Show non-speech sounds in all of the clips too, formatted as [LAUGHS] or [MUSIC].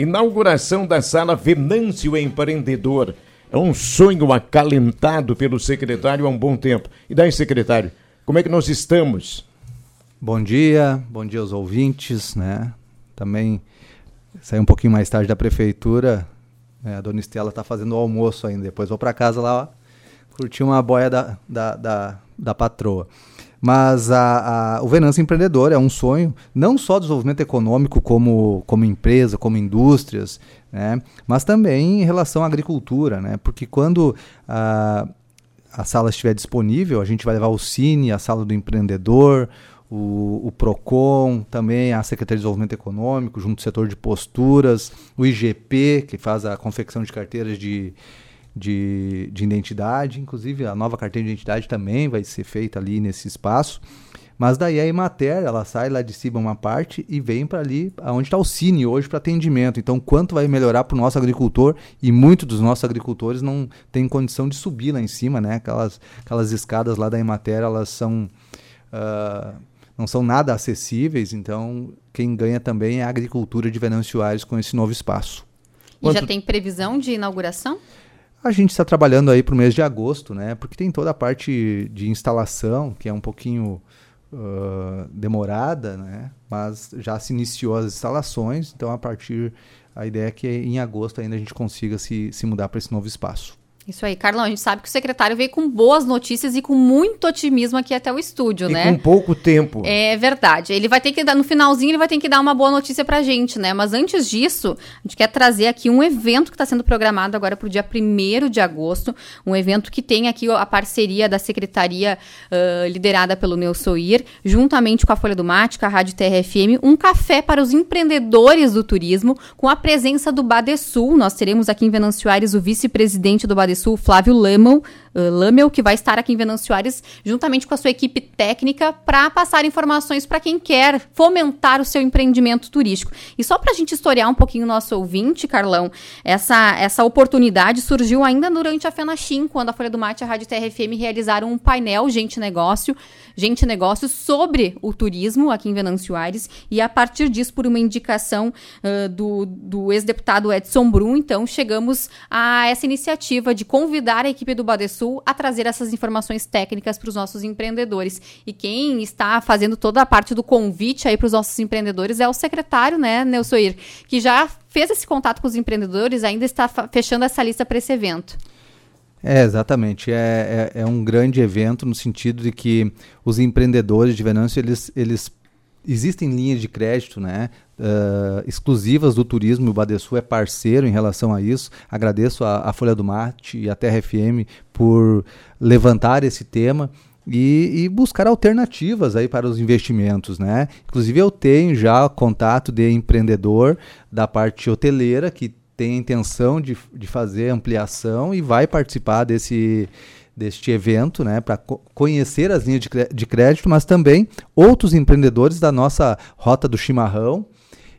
Inauguração da sala Venâncio Empreendedor. É um sonho acalentado pelo secretário há um bom tempo. E daí, secretário, como é que nós estamos? Bom dia, bom dia aos ouvintes, né? Também saí um pouquinho mais tarde da prefeitura. Né? A dona Estela está fazendo o almoço ainda. Depois vou para casa lá, ó, curtir uma boia da, da, da, da patroa. Mas a, a, o Venâncio Empreendedor é um sonho, não só do desenvolvimento econômico como, como empresa, como indústrias, né? mas também em relação à agricultura, né? porque quando a, a sala estiver disponível, a gente vai levar o Cine, a sala do empreendedor, o, o, PROCON, também a Secretaria de Desenvolvimento Econômico, junto ao setor de posturas, o IGP, que faz a confecção de carteiras de, de, de identidade, inclusive a nova carteira de identidade também vai ser feita ali nesse espaço. Mas daí a Emater, ela sai lá de cima uma parte e vem para ali, onde está o Cine hoje para atendimento. Então, quanto vai melhorar para o nosso agricultor? E muitos dos nossos agricultores não têm condição de subir lá em cima, né? Aquelas, aquelas escadas lá da Emater, elas são... Uh, não são nada acessíveis, então quem ganha também é a agricultura de Venâncio Aires com esse novo espaço. E Quanto... já tem previsão de inauguração? A gente está trabalhando aí para o mês de agosto, né? Porque tem toda a parte de instalação, que é um pouquinho uh, demorada, né? Mas já se iniciou as instalações, então a partir a ideia é que em agosto ainda a gente consiga se, se mudar para esse novo espaço. Isso aí, Carlão, a gente sabe que o secretário veio com boas notícias e com muito otimismo aqui até o estúdio, e né? Com pouco tempo. É verdade. Ele vai ter que dar, no finalzinho, ele vai ter que dar uma boa notícia pra gente, né? Mas antes disso, a gente quer trazer aqui um evento que está sendo programado agora pro dia 1 de agosto. Um evento que tem aqui a parceria da secretaria uh, liderada pelo Neusoir, juntamente com a Folha do Mate, com a Rádio TRFM, um café para os empreendedores do turismo, com a presença do Badesul. Nós teremos aqui em Venâncio Aires o vice-presidente do Badesul Sul, Flávio Lamel, uh, Lamel, que vai estar aqui em Venâncio Aires, juntamente com a sua equipe técnica, para passar informações para quem quer fomentar o seu empreendimento turístico. E só para a gente historiar um pouquinho o nosso ouvinte, Carlão, essa, essa oportunidade surgiu ainda durante a FenaChim, quando a Folha do Mate e a Rádio TRFM realizaram um painel Gente Negócio, Gente Negócio sobre o turismo aqui em Venâncio Aires, e a partir disso, por uma indicação uh, do, do ex-deputado Edson Brum, então chegamos a essa iniciativa de convidar a equipe do Badesul a trazer essas informações técnicas para os nossos empreendedores. E quem está fazendo toda a parte do convite aí para os nossos empreendedores é o secretário, né, Nelsoir, que já fez esse contato com os empreendedores, ainda está fechando essa lista para esse evento. É, exatamente. É, é, é, um grande evento no sentido de que os empreendedores de Venâncio, eles, eles existem linhas de crédito, né? uh, exclusivas do turismo. O Badesul é parceiro em relação a isso. Agradeço a, a Folha do Marte e a Terra FM por levantar esse tema. E, e, buscar alternativas aí para os investimentos, né? Inclusive eu tenho já contato de empreendedor da parte hoteleira que tem a intenção de, de fazer ampliação e vai participar desse, deste evento, né, para co conhecer as linhas de, de crédito, mas também outros empreendedores da nossa rota do chimarrão,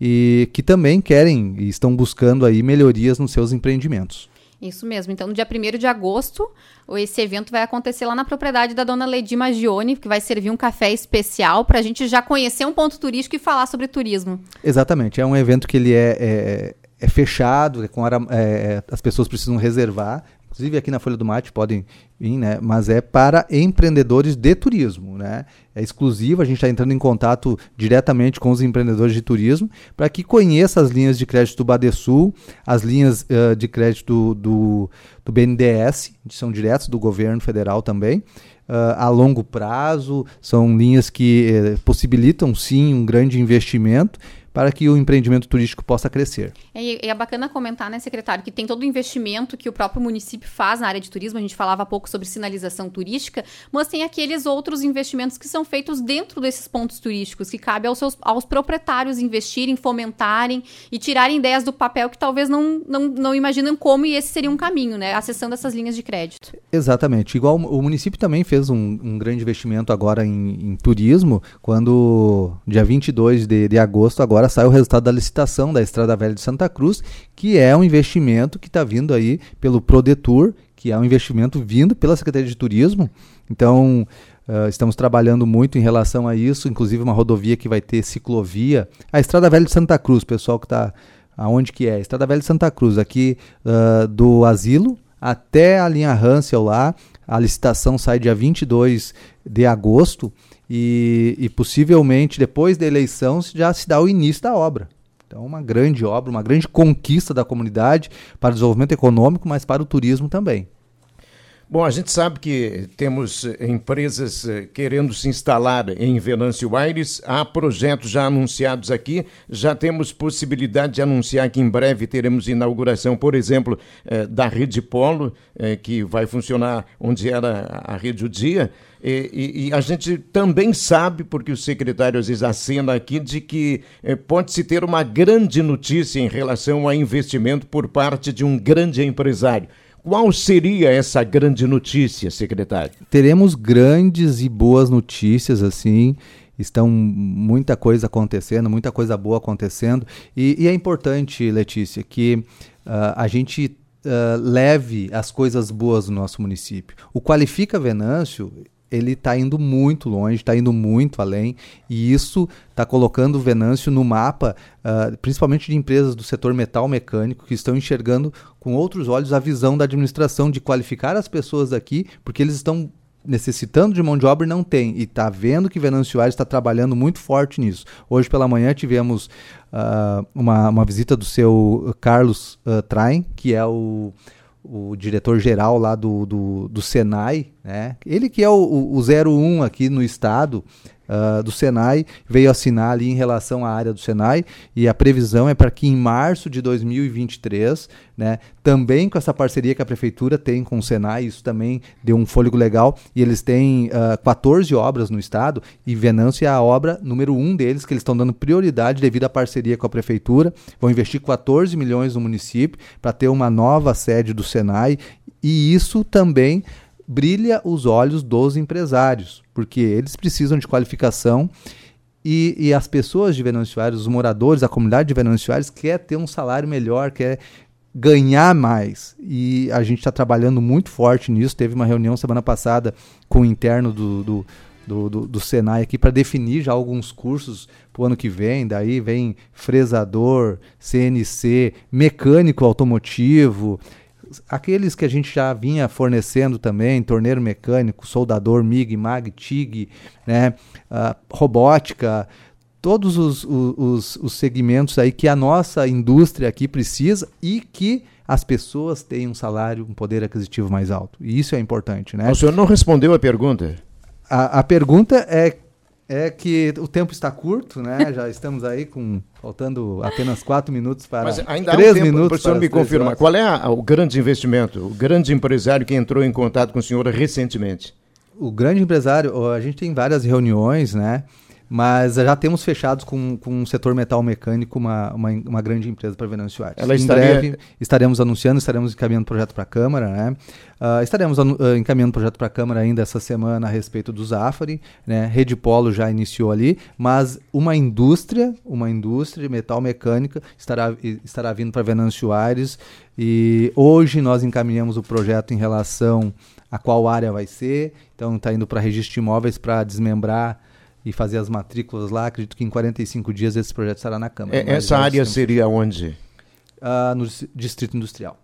e que também querem e estão buscando aí melhorias nos seus empreendimentos. Isso mesmo. Então, no dia 1 de agosto, esse evento vai acontecer lá na propriedade da dona Lady Magione, que vai servir um café especial para a gente já conhecer um ponto turístico e falar sobre turismo. Exatamente. É um evento que ele é, é, é fechado, é com é, é, as pessoas precisam reservar inclusive aqui na Folha do Mate podem vir, né? Mas é para empreendedores de turismo, né? É exclusivo, a gente está entrando em contato diretamente com os empreendedores de turismo para que conheça as linhas de crédito do Badesul, as linhas uh, de crédito do, do BNDES, que são diretos do governo federal também. Uh, a longo prazo, são linhas que uh, possibilitam sim um grande investimento para que o empreendimento turístico possa crescer. É, é bacana comentar, né, secretário, que tem todo o investimento que o próprio município faz na área de turismo. A gente falava há pouco sobre sinalização turística, mas tem aqueles outros investimentos que são feitos dentro desses pontos turísticos, que cabe aos, seus, aos proprietários investirem, fomentarem e tirarem ideias do papel que talvez não, não, não imaginam como e esse seria um caminho, né, acessando essas linhas de crédito. Exatamente. Igual o município também fez um, um grande investimento agora em, em turismo, quando dia 22 de, de agosto agora agora sai o resultado da licitação da Estrada Velha de Santa Cruz, que é um investimento que está vindo aí pelo Prodetur, que é um investimento vindo pela Secretaria de Turismo. Então, uh, estamos trabalhando muito em relação a isso, inclusive uma rodovia que vai ter ciclovia. A Estrada Velha de Santa Cruz, pessoal que está Aonde que é? Estrada Velha de Santa Cruz, aqui uh, do asilo até a linha Hansel lá. A licitação sai dia 22 de agosto e, e possivelmente depois da eleição já se dá o início da obra. Então, uma grande obra, uma grande conquista da comunidade para o desenvolvimento econômico, mas para o turismo também. Bom, a gente sabe que temos eh, empresas eh, querendo se instalar em Venâncio Aires, há projetos já anunciados aqui, já temos possibilidade de anunciar que em breve teremos inauguração, por exemplo, eh, da Rede Polo, que vai funcionar onde era a Rede O Dia, e, e, e, a gente também sabe, porque o secretário às vezes acena aqui, de que pode-se ter uma grande notícia em relação a investimento por parte de um grande empresário. Qual seria essa grande notícia, secretário? Teremos grandes e boas notícias, assim. Estão muita coisa acontecendo, muita coisa boa acontecendo. E, e é importante, Letícia, que uh, a gente uh, leve as coisas boas do nosso município. O Qualifica Venâncio, ele está indo muito longe, está indo muito além, e isso está colocando o Venâncio no mapa, uh, principalmente de empresas do setor metal mecânico, que estão enxergando com outros olhos a visão da administração de qualificar as pessoas aqui, porque eles estão necessitando de mão de obra e não tem. E está vendo que Venâncio Aires está trabalhando muito forte nisso. Hoje pela manhã tivemos uh, uma, uma visita do seu Carlos uh, que é o o diretor-geral lá do, do, do, Senai, né? ele que é o, o, o 01 aqui no estado, uh, do Senai veio assinar ali em relação à área do Senai e a previsão é para que em março de 2023, né, também com essa parceria que a prefeitura tem com o Senai, isso também deu um fôlego legal e eles têm uh, ah, 14 obras no estado e Venâncio é a obra número um deles que eles estão dando prioridade devido à parceria com a prefeitura, vão investir 14 milhões no município para ter uma nova sede do Senai e isso também brilha os olhos dos empresários, porque eles precisam de qualificação e, e as pessoas de Venâncio Aires, os moradores, a comunidade de Venâncio Aires quer ter um salário melhor, quer ganhar mais. E a gente está trabalhando muito forte nisso. Teve uma reunião semana passada com o interno do, do do, do, do, Senai aqui para definir já alguns cursos para o ano que vem. Daí vem fresador, CNC, mecânico automotivo, aqueles que a gente já vinha fornecendo também, torneiro mecânico, soldador, MIG, MAG, TIG, né, uh, robótica, todos os, os, os segmentos aí que a nossa indústria aqui precisa e que as pessoas têm um salário, um poder aquisitivo mais alto. E isso é importante, né? O senhor não respondeu a pergunta. A, a pergunta é é que o tempo está curto, né? Já [LAUGHS] estamos aí com faltando apenas quatro minutos para Mas ainda três há um tempo, minutos. O senhor me confirmar, qual é a, o grande investimento, o grande empresário que entrou em contato com o senhor recentemente? O grande empresário, a gente tem várias reuniões, né? Mas já temos fechados com, com o setor metal mecânico uma, uma, uma grande empresa para Venâncio Aires. Ela em estaria... breve estaremos anunciando, estaremos encaminhando o projeto para a Câmara, né? Uh, estaremos uh, encaminhando o projeto para a Câmara ainda essa semana a respeito do Zafari, né? Rede Polo já iniciou ali, mas uma indústria, uma indústria de metal mecânica estará, estará vindo para Venâncio Aires e hoje nós encaminhamos o projeto em relação a qual área vai ser, então está indo para registro de imóveis para desmembrar e fazer as matrículas lá. Acredito que em 45 dias esse projeto estará na Câmara. É, essa área seria onde? Uh, no Distrito Industrial.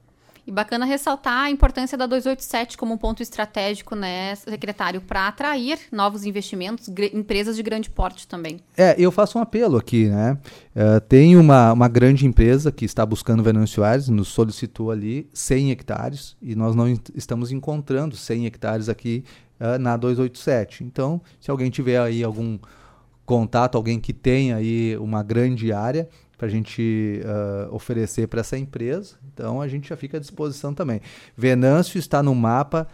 E bacana ressaltar a importância da 287 como um ponto estratégico, né, secretário, para atrair novos investimentos, empresas de grande porte também. É, eu faço um apelo aqui, né? Uh, tem uma, uma grande empresa que está buscando Venâncio Aires, nos solicitou ali 100 hectares e nós não estamos encontrando 100 hectares aqui uh, na 287. Então, se alguém tiver aí algum contato, alguém que tenha aí uma grande área para a gente uh, oferecer para essa empresa, então a gente já fica à disposição também. Venâncio está no mapa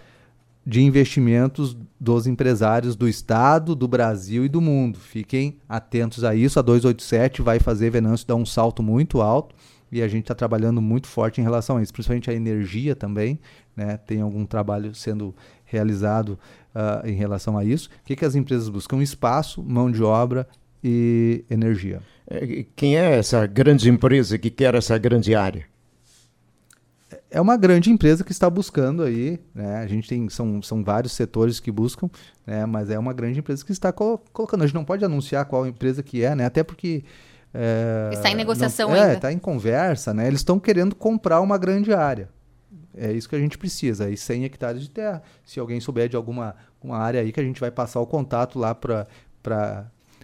de investimentos dos empresários do estado, do Brasil e do mundo. Fiquem atentos a isso. A 287 vai fazer Venâncio dar um salto muito alto e a gente está trabalhando muito forte em relação a isso, principalmente a energia também. Né? Tem algum trabalho sendo realizado uh, em relação a isso. O que, que as empresas buscam? Espaço, mão de obra e energia. É, quem é essa grande empresa que quer essa grande área? É uma grande empresa que está buscando aí, né? A gente tem são, são vários setores que buscam, né? Mas é uma grande empresa que está colo colocando. A gente não pode anunciar qual empresa que é, né? Até porque É, Está em negociação não, ainda. É, está em conversa, né? Eles estão querendo comprar uma grande área. É isso que a gente precisa, aí 100 hectares de terra. Se alguém souber de alguma uma área aí que a gente vai passar o contato lá para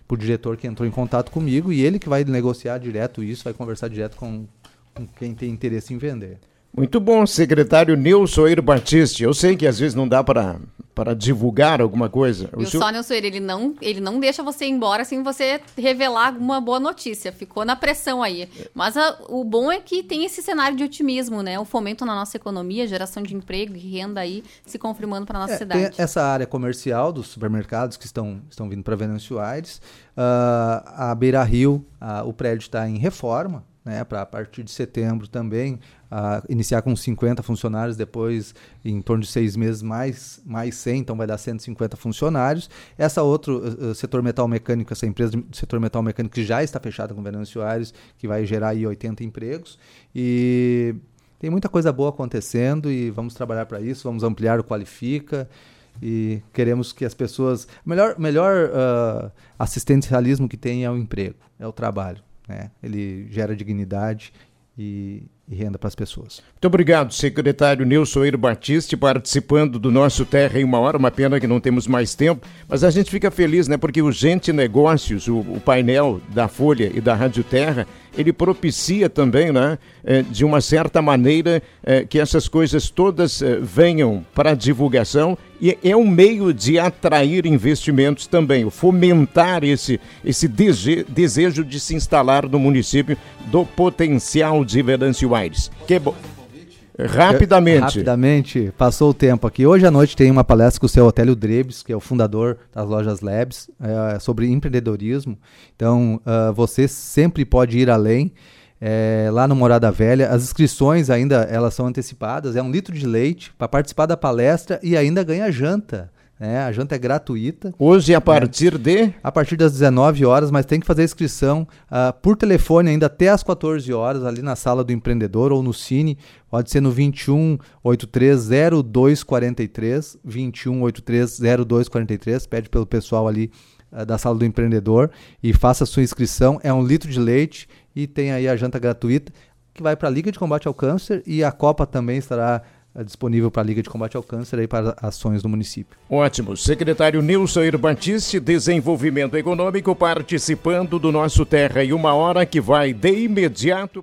o diretor que entrou em contato comigo e ele que vai negociar direto isso, vai conversar direto com, com quem tem interesse em vender. Muito bom, secretário Nilson Eiro Batiste. Eu sei que às vezes não dá para para divulgar alguma coisa. O, o senhor... só, Nilson, ele não, ele não deixa você ir embora sem você revelar alguma boa notícia. Ficou na pressão aí. Mas a, o bom é que tem esse cenário de otimismo, né? O fomento na nossa economia, geração de emprego e renda aí se confirmando para nossa é, cidade. Tem essa área comercial dos supermercados que estão, estão vindo para Venâncio Aires. Uh, a Beira Rio, uh, o prédio está em reforma né, para a partir de setembro também uh, iniciar com 50 funcionários, depois em torno de seis meses mais, mais 100, então vai dar 150 funcionários. Essa outro uh, setor metal mecânico, essa empresa do setor metal mecânico que já está fechada com Venâncio Aires, que vai gerar aí 80 empregos e tem muita coisa boa acontecendo e vamos trabalhar para isso, vamos ampliar o Qualifica e queremos que as pessoas... melhor, melhor uh, assistencialismo que tem é o emprego, é o trabalho. Né? Ele gera dignidade e, e renda para as pessoas. Muito obrigado, secretário Nilson Eiro Batiste, participando do nosso Terra em uma hora. Uma pena que não temos mais tempo, mas a gente fica feliz, né? Porque o Gente Negócios, o, o painel da Folha e da Rádio Terra, ele propicia também, né, eh, de uma certa maneira, eh, que essas coisas todas eh, venham para divulgação e é um meio de atrair investimentos também, fomentar esse, esse desejo de se instalar no município do potencial de Venâncio Aires. Que bom. Rapidamente. Rapidamente, passou o tempo aqui. Hoje à noite tem uma palestra com o seu Otélio Drebes, que é o fundador das lojas Labs, é, sobre empreendedorismo. Então, uh, você sempre pode ir além. É, lá no Morada Velha, as inscrições ainda elas são antecipadas. É um litro de leite para participar da palestra e ainda ganha janta. É, a janta é gratuita. Hoje a partir de? A partir das 19 horas, mas tem que fazer a inscrição uh, por telefone ainda até as 14 horas, ali na sala do empreendedor ou no Cine. Pode ser no 21 83 0243, 21 83 0243. Pede pelo pessoal ali uh, da sala do empreendedor e faça a sua inscrição. É um litro de leite e tem aí a janta gratuita que vai para a Liga de Combate ao Câncer e a Copa também estará disponível para a Liga de Combate ao Câncer e para ações do município. Ótimo. Secretário Nilson Irbatiste, Desenvolvimento Econômico, participando do nosso Terra em uma hora que vai de imediato.